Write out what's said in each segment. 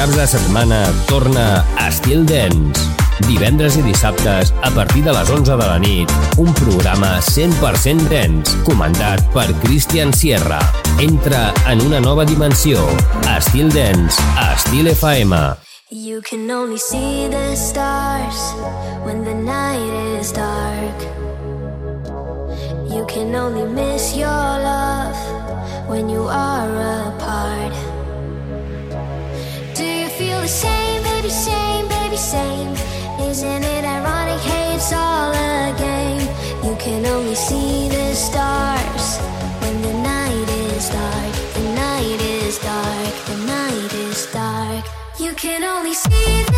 caps de setmana torna Estil Dance. Divendres i dissabtes, a partir de les 11 de la nit, un programa 100% dance, comandat per Christian Sierra. Entra en una nova dimensió. Estil Dance, a Estil FM. You can only see the stars when the night is dark. You can only miss your love when you are apart. shame, baby shame, baby shame. Isn't it ironic? Hey, it's all a game. You can only see the stars when the night is dark. The night is dark. The night is dark. You can only see.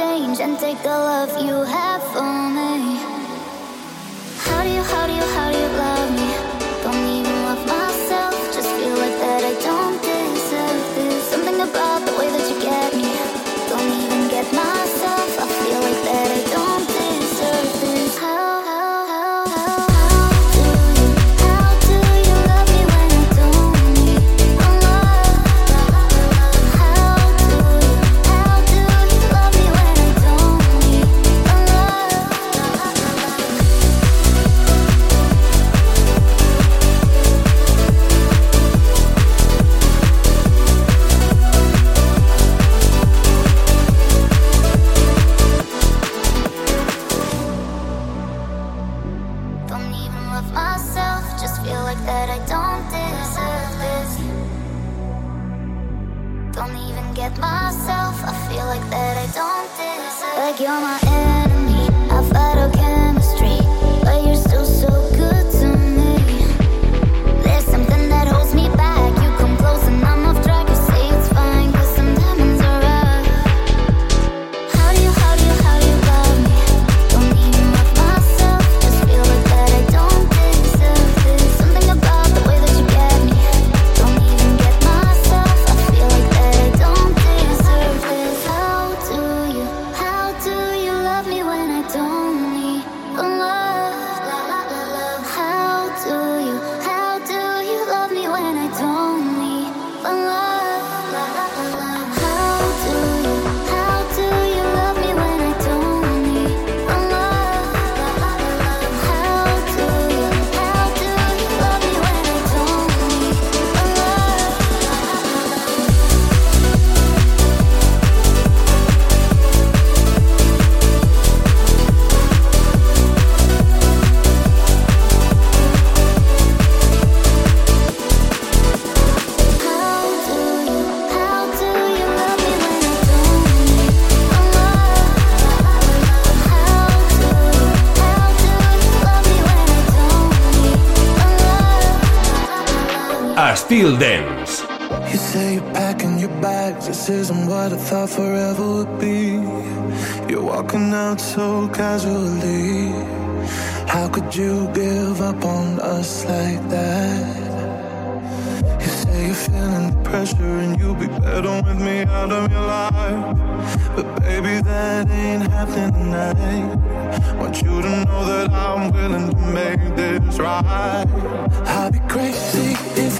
change and take the love you have. Feel Dance. You say you're packing your bags, this isn't what I thought forever would be. You're walking out so casually. How could you give up on us like that? You say you're feeling the pressure and you'll be better with me out of your life. But baby, that ain't happening tonight. Want you to know that I'm willing to make this right. I'll be crazy if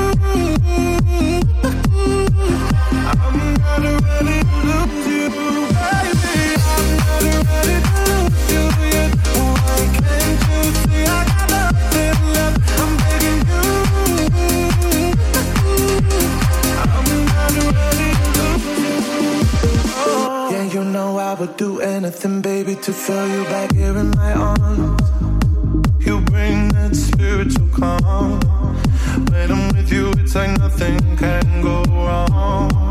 to feel you back here in my arms. You bring that spiritual calm. When I'm with you, it's like nothing can go wrong.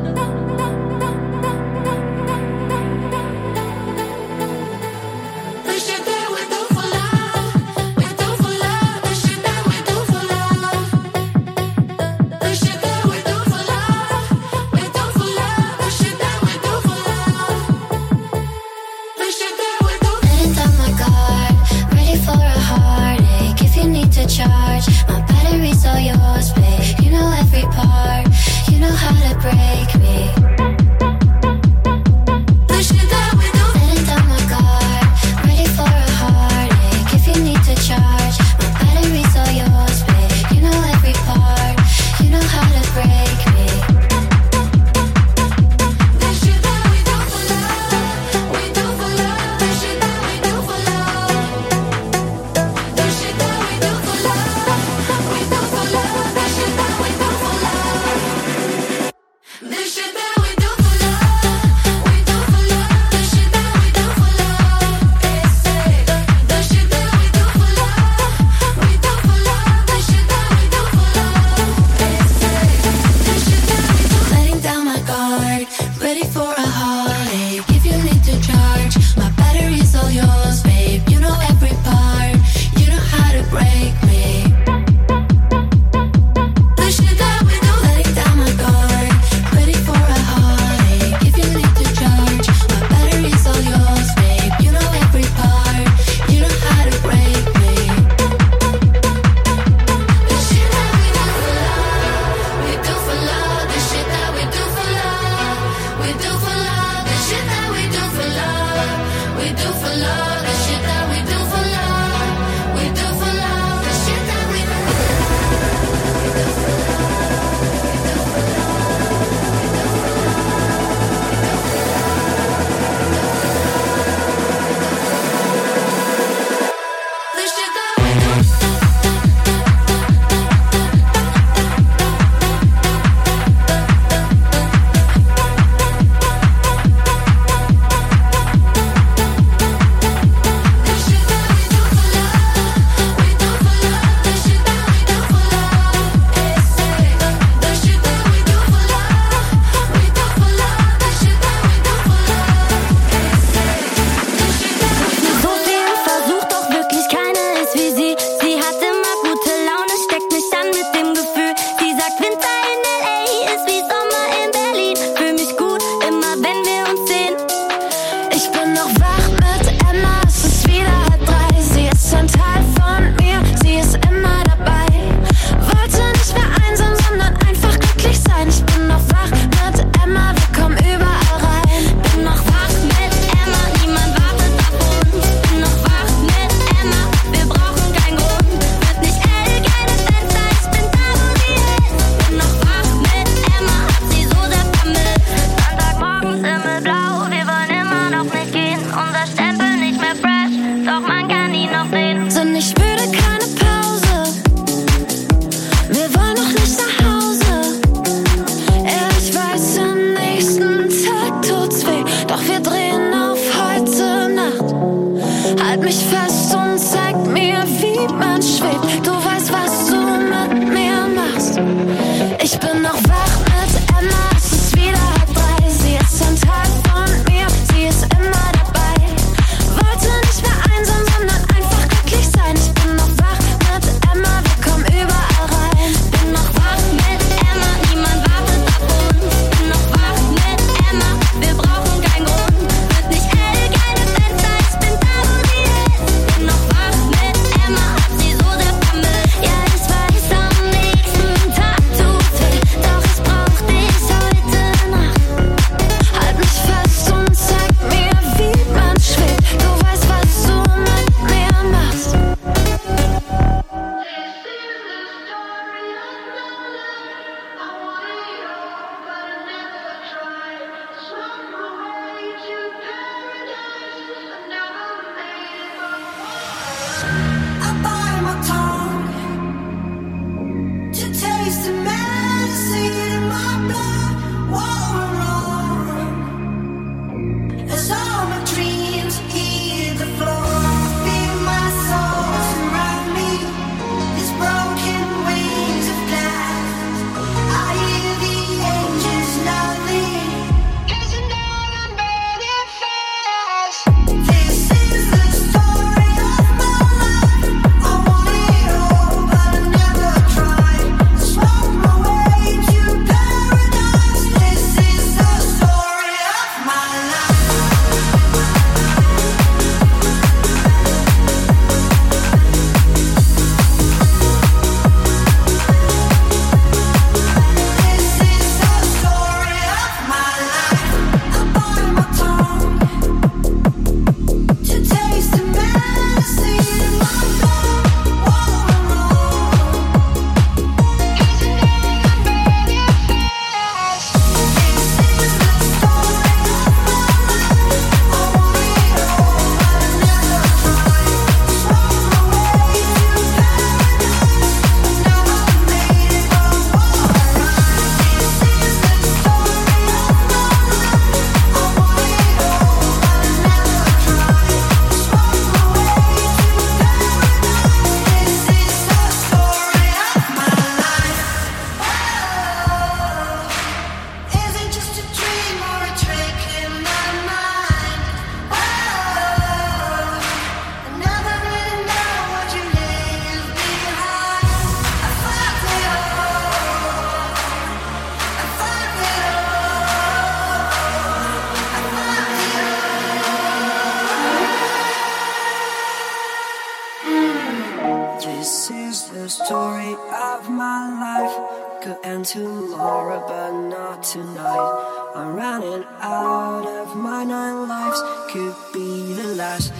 out of my nine lives could be the last.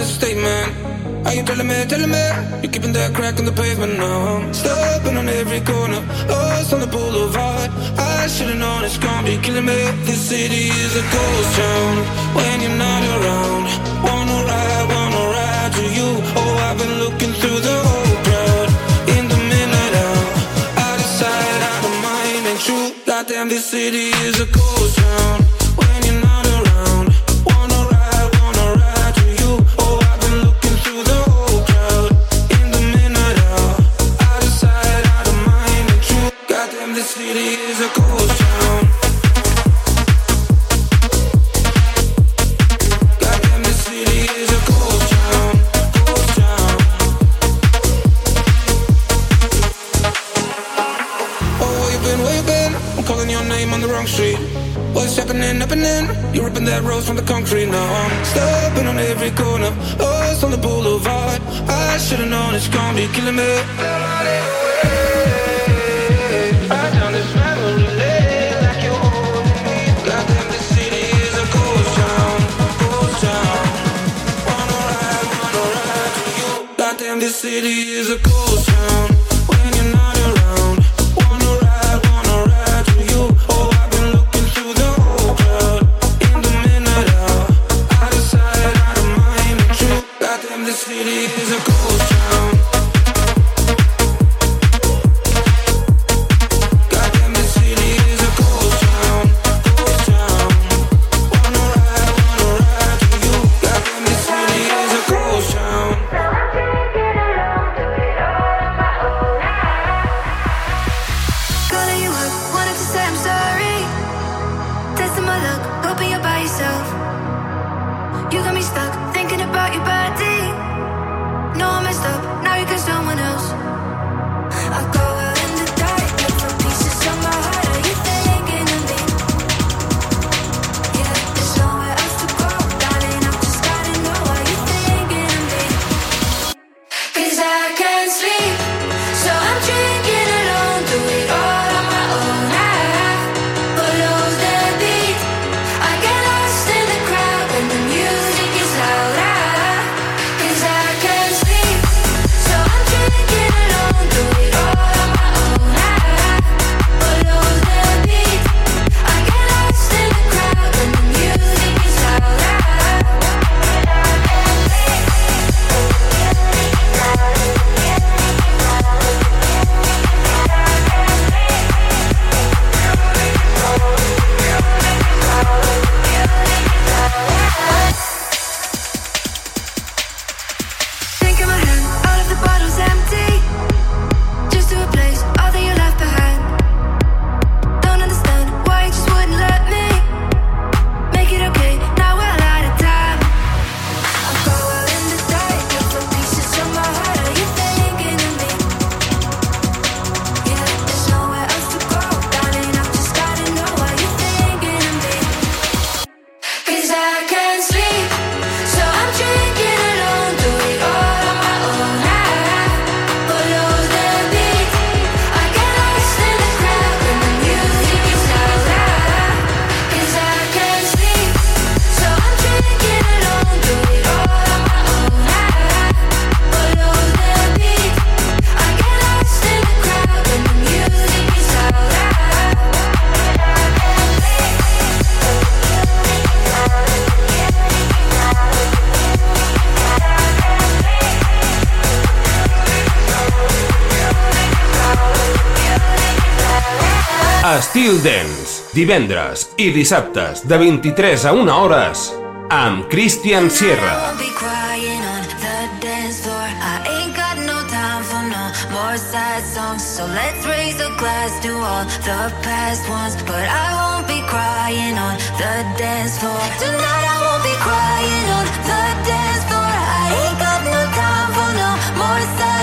a statement. Are you telling me, telling me? You're keeping that crack in the pavement now. I'm stepping on every corner, lost on the boulevard. I should've known it's gonna be killing me. This city is a ghost town when you're not around. Wanna ride, wanna ride to you. Oh, I've been looking through the whole crowd. In the midnight hour, I decide out of mind and true. Goddamn, this city is a ghost town. city is a ghost town. Real Dance, divendres i dissabtes de 23 a 1 hores amb Christian Sierra. So let's raise a glass to all the past ones. But I won't be crying on the dance floor. Tonight I won't be crying on the dance floor. I ain't got no time for no more sad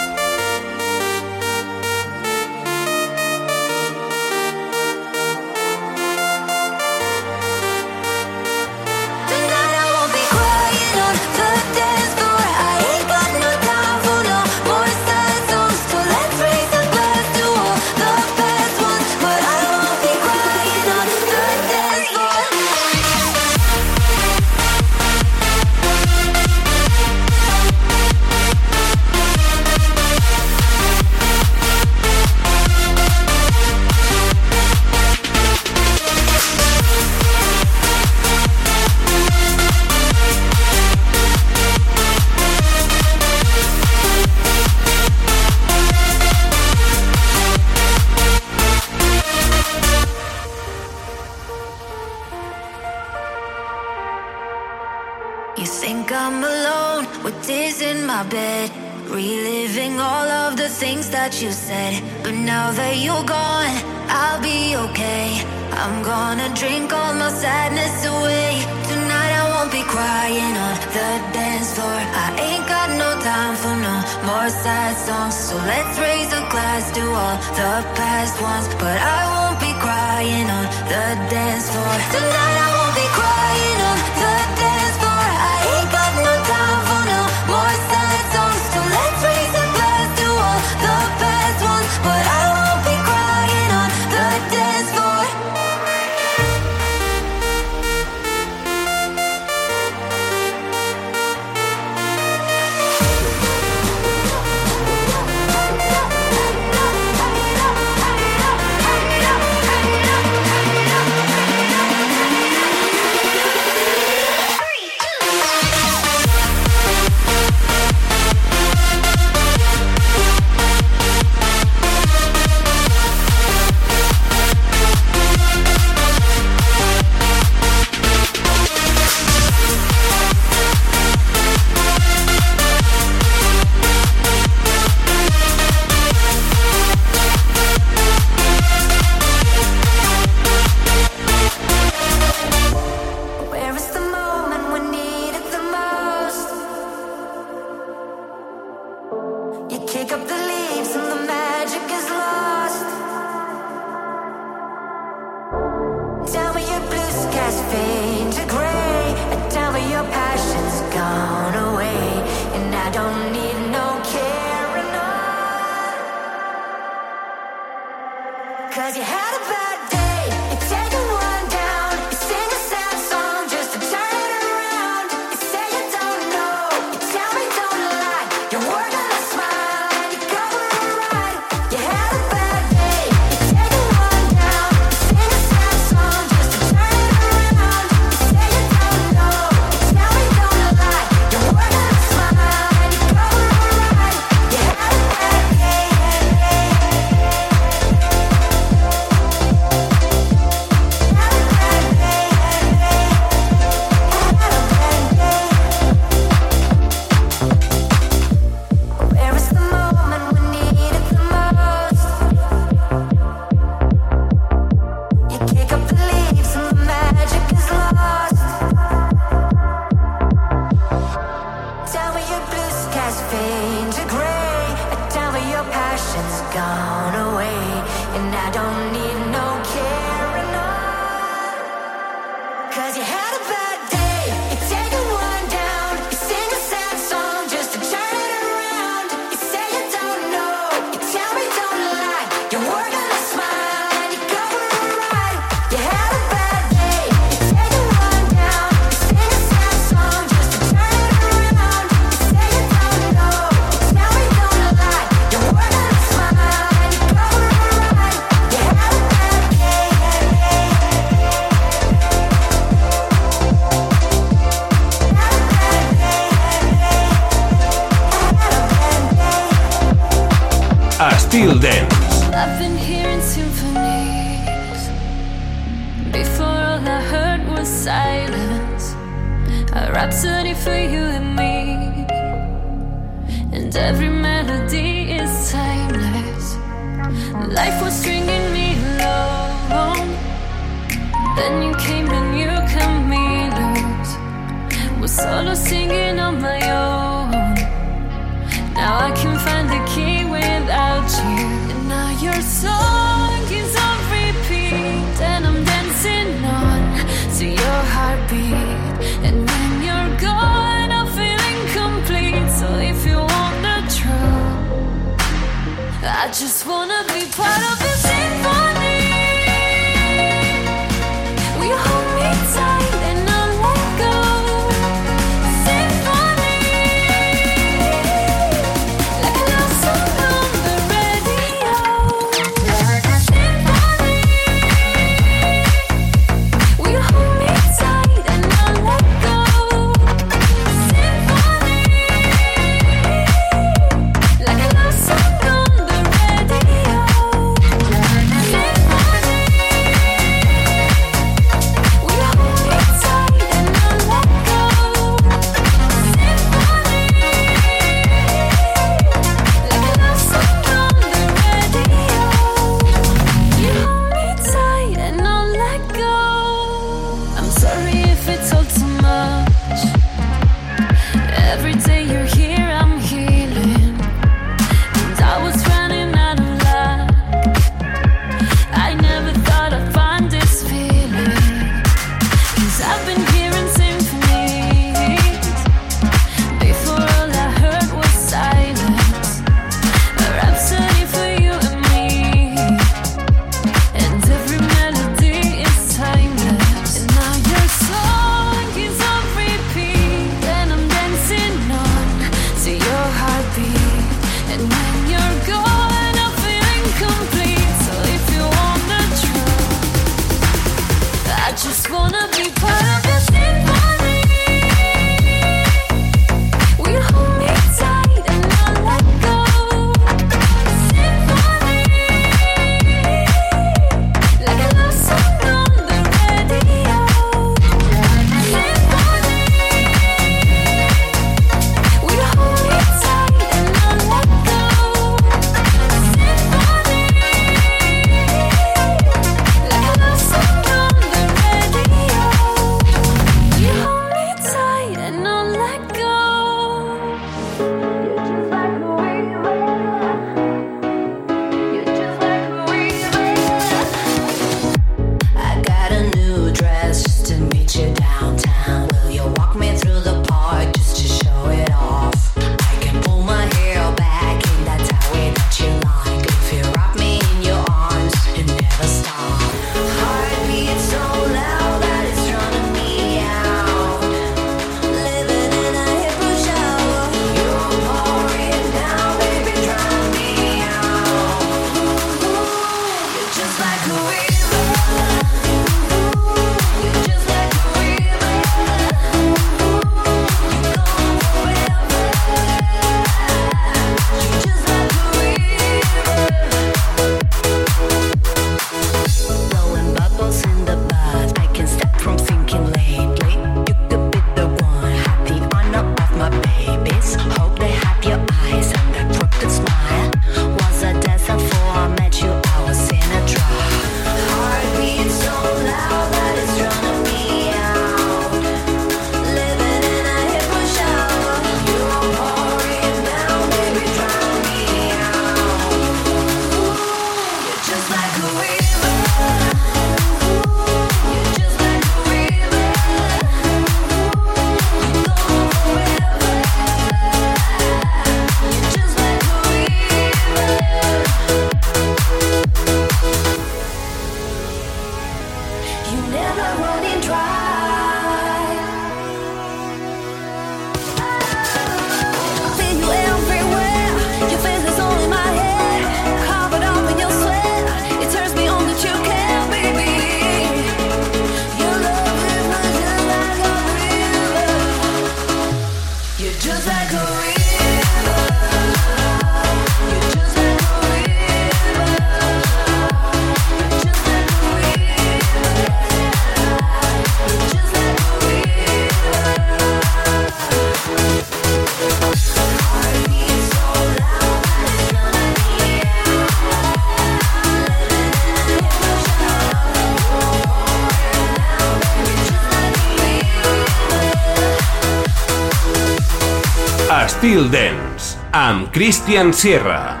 amb Christian Sierra.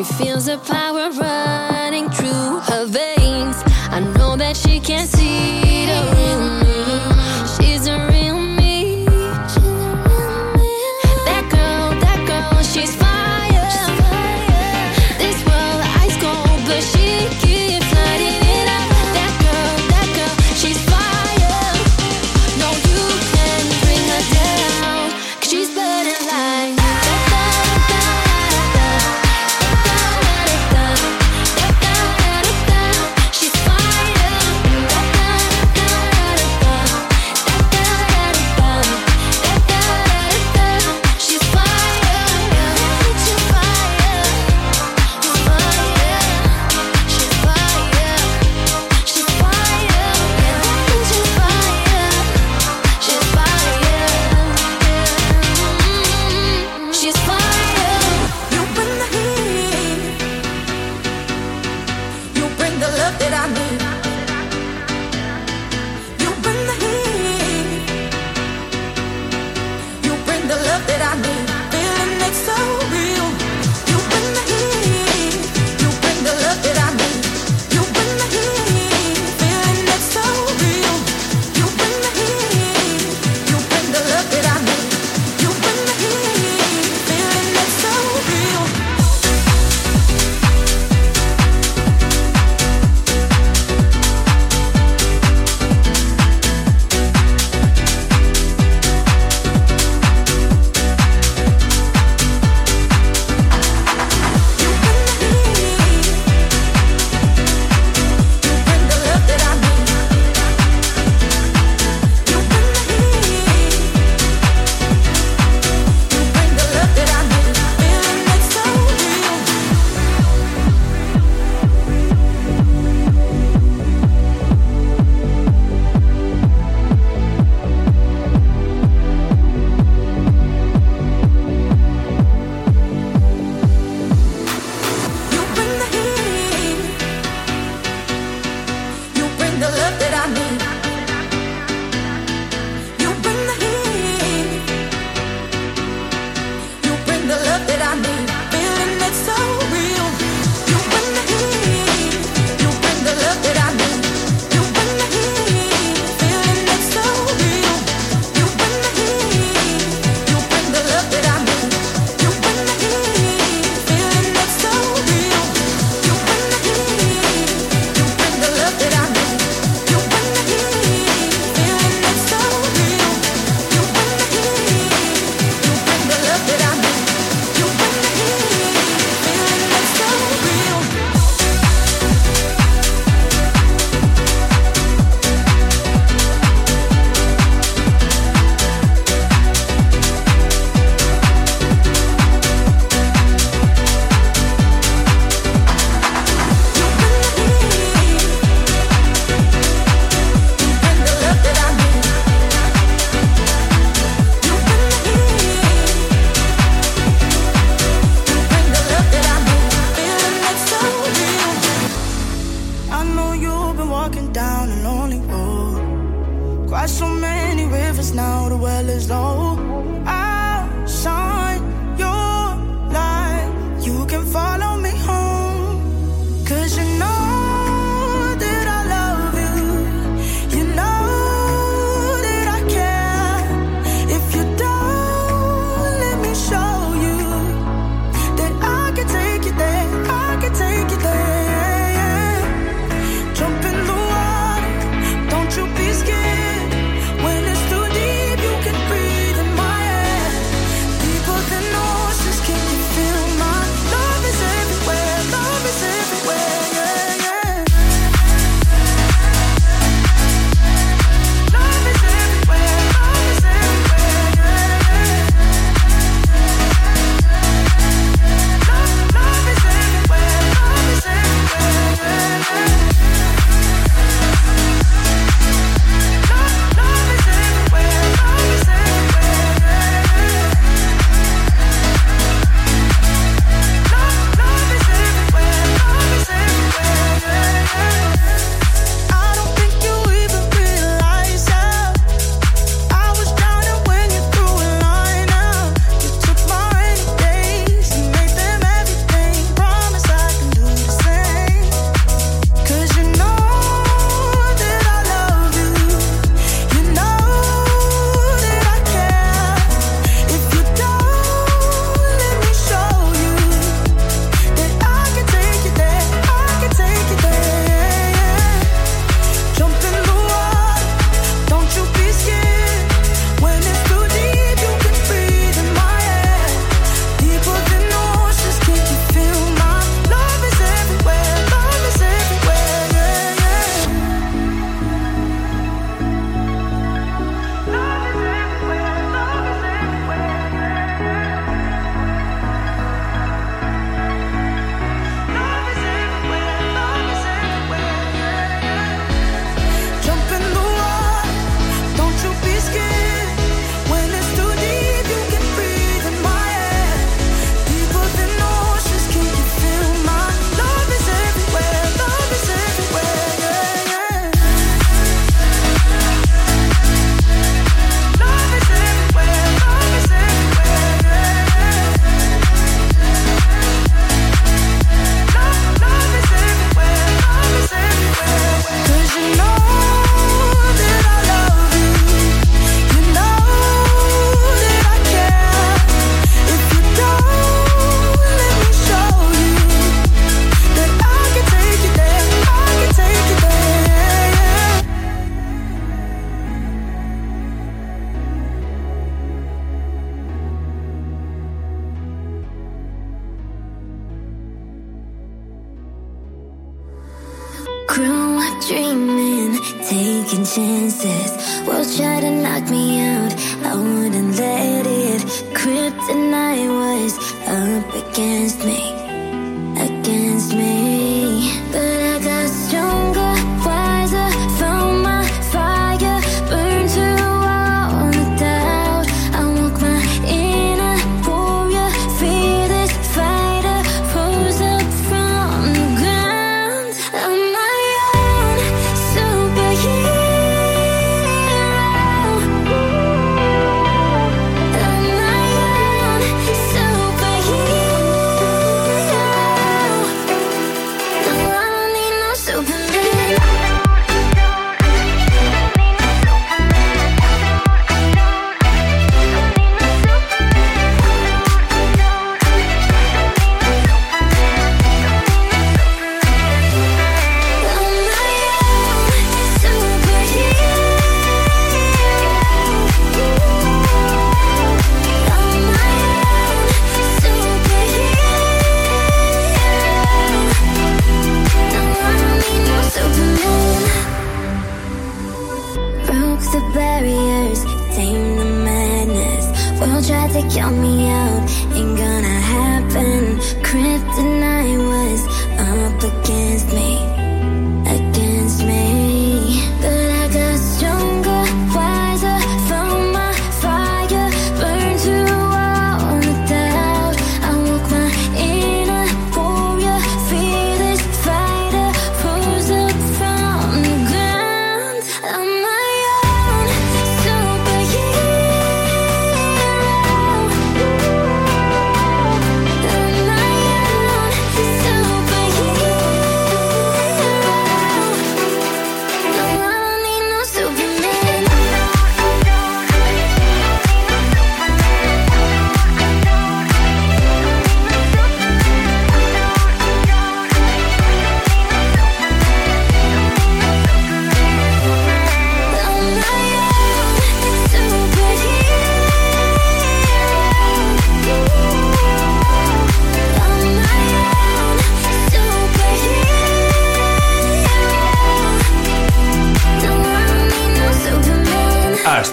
She feels the power running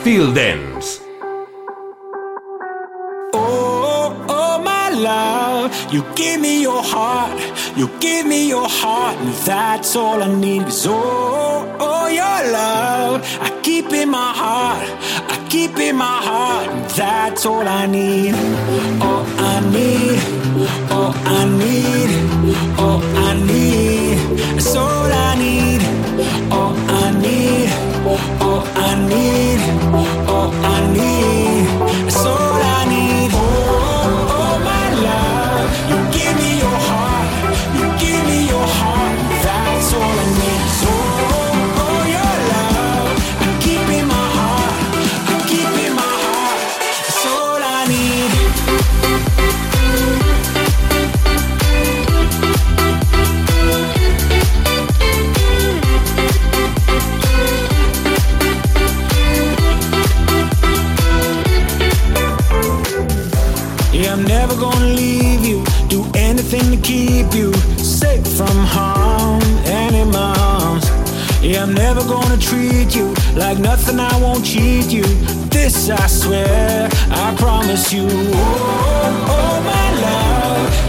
Estil Dance. Oh, oh, my love, you give me your heart, you give me your heart, and that's all I need. Is oh, oh, your love, I keep in my heart, I keep in my heart, and that's all I need. All I need, all I need, all I need, that's all I need. All I need, all I need, all oh, I need, keep you safe from harm and in my arms. Yeah, I'm never gonna treat you like nothing. I won't cheat you. This I swear, I promise you. Oh, oh, oh my love,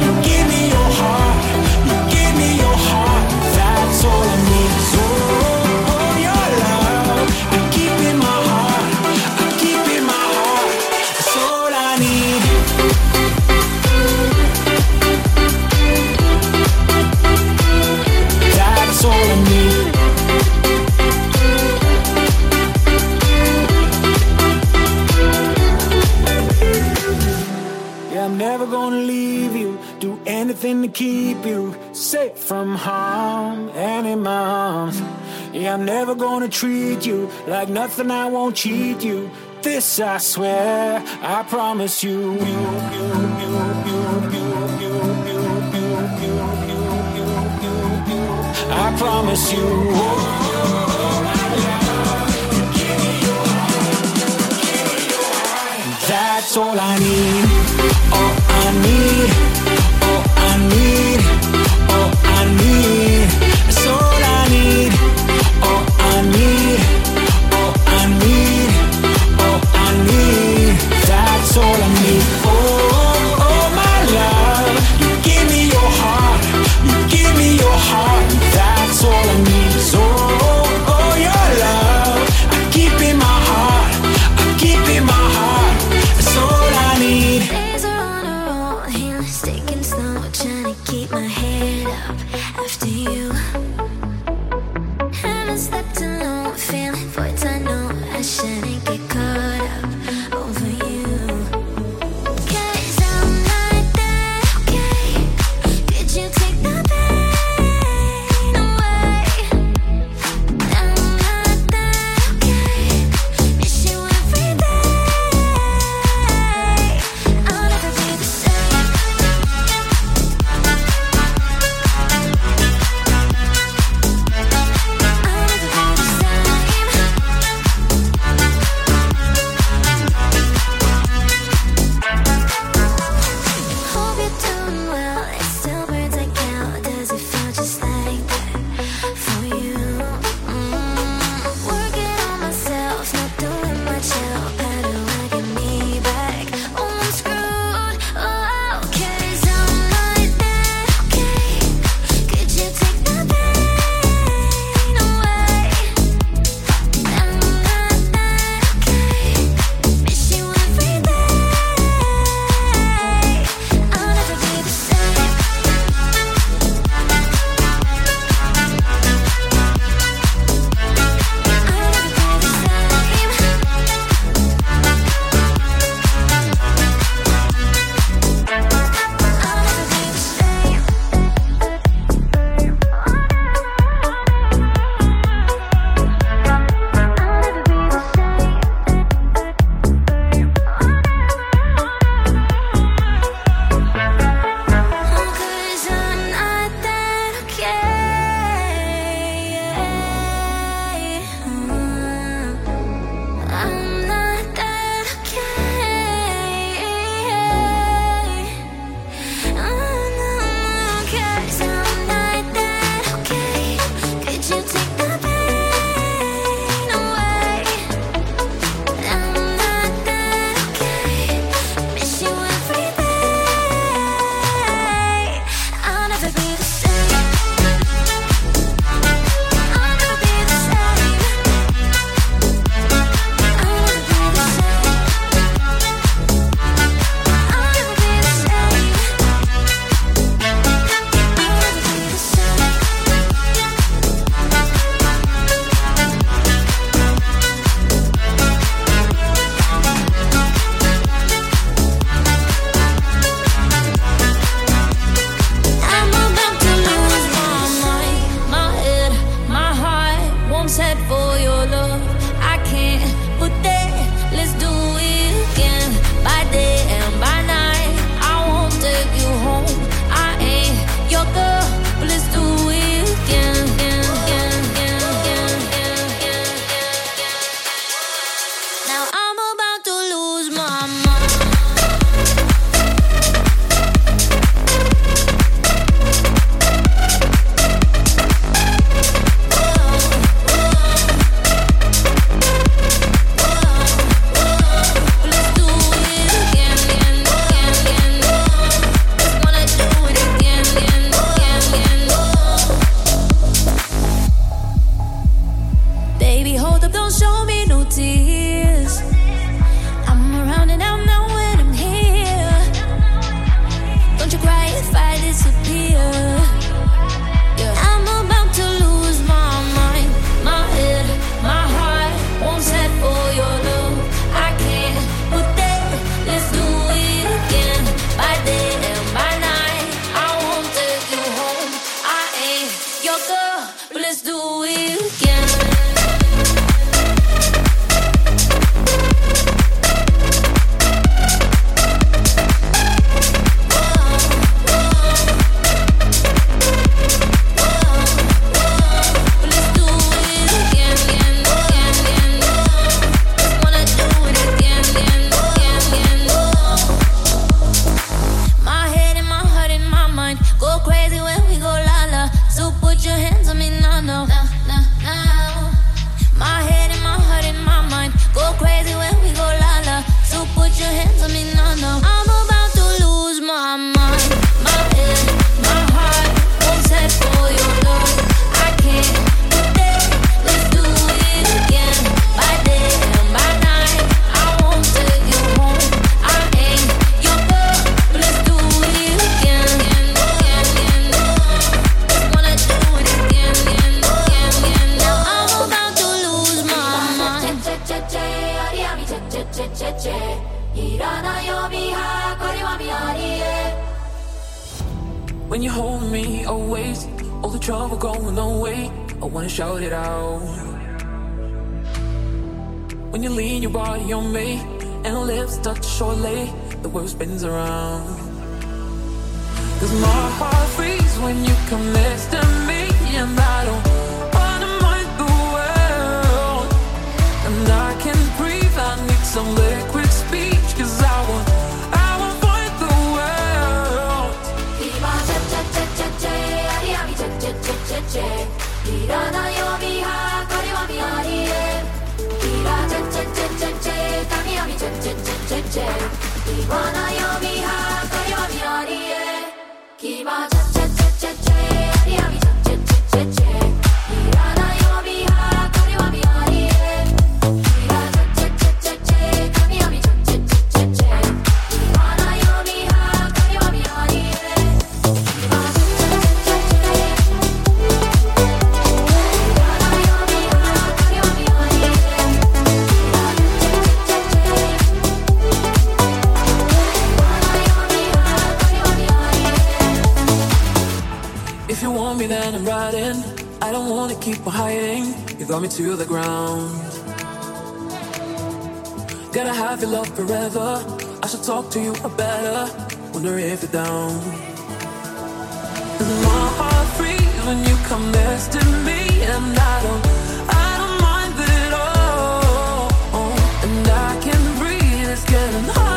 to keep you safe from harm and in. Yeah, I'm never gonna treat you like nothing, I won't cheat you. This I swear, I promise you. you, you, you I promise you. Oh. That's all I need. All I need. Oh, I need, All I need. brought me to the ground. Gotta have your love forever. I should talk to you better. Wonder if you're down. And my heart free when you come next to me, and I don't, I don't mind it all. And I can breathe. It's getting hard.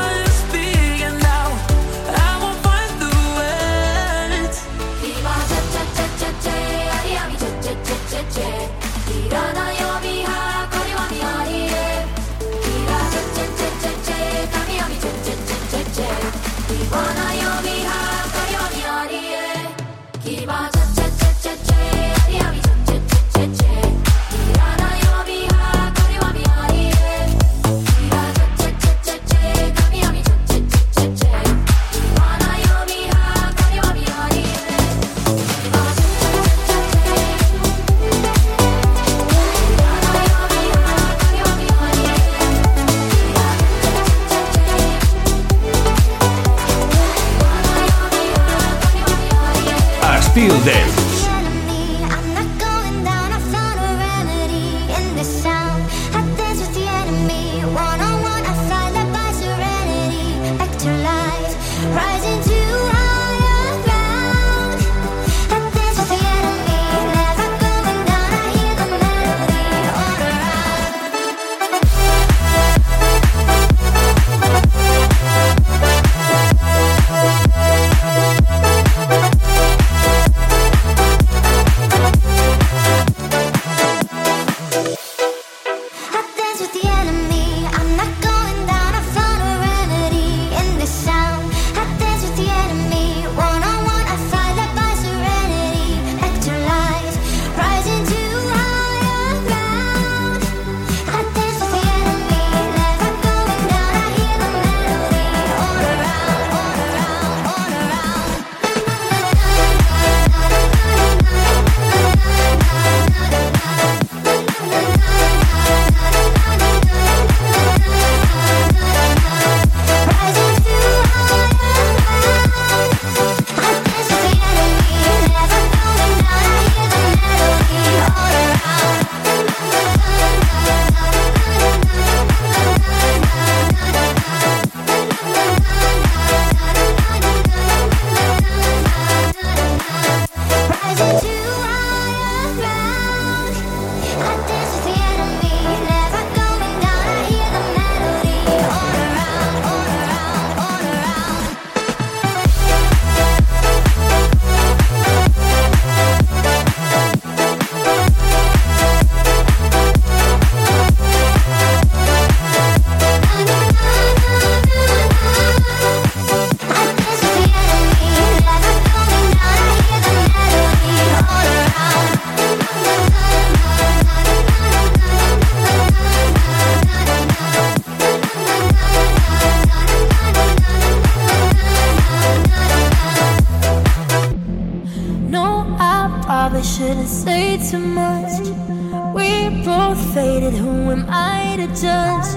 who am I to judge?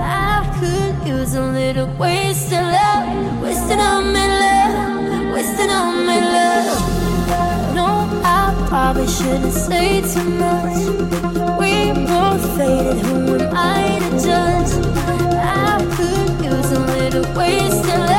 I could use a little wasted love, wasting all my love, wasting all my love. No, I probably shouldn't say too much. We both faded, who am I to judge? I could use a little wasted love.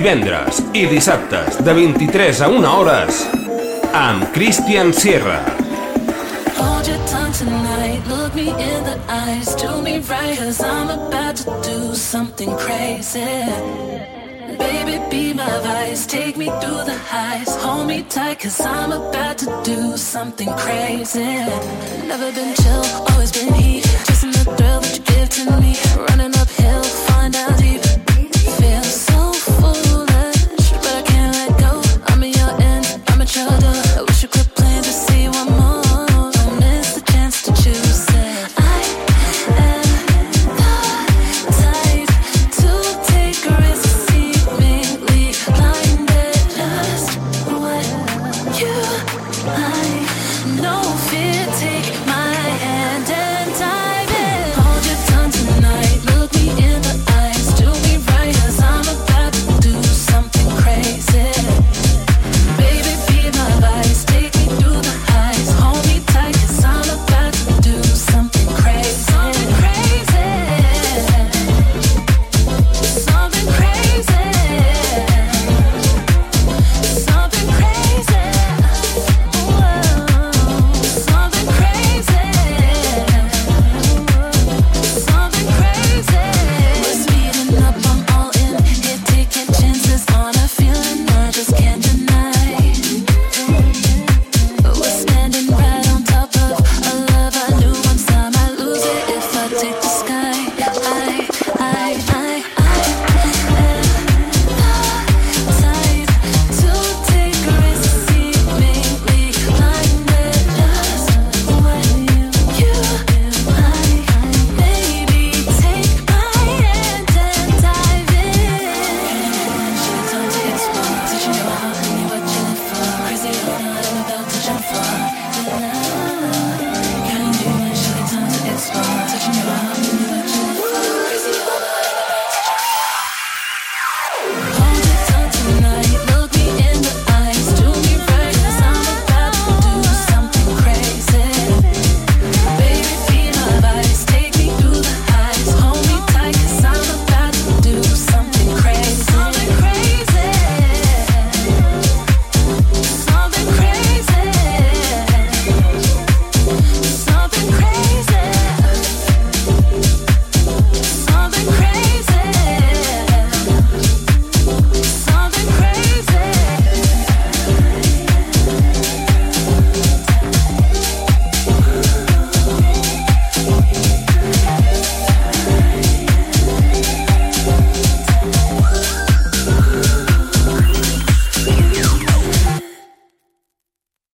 Divendres i dissabtes de 23 a 1 hores amb Christian Sierra. Hold your tongue tonight, look me in the eyes, do me right, cause I'm about to do something crazy. Baby, be my vice, take me through the highs, hold me tight, cause I'm about to do something crazy. Never been chill, always been heat, chasing the thrill that you give to me, running uphill, find out deep.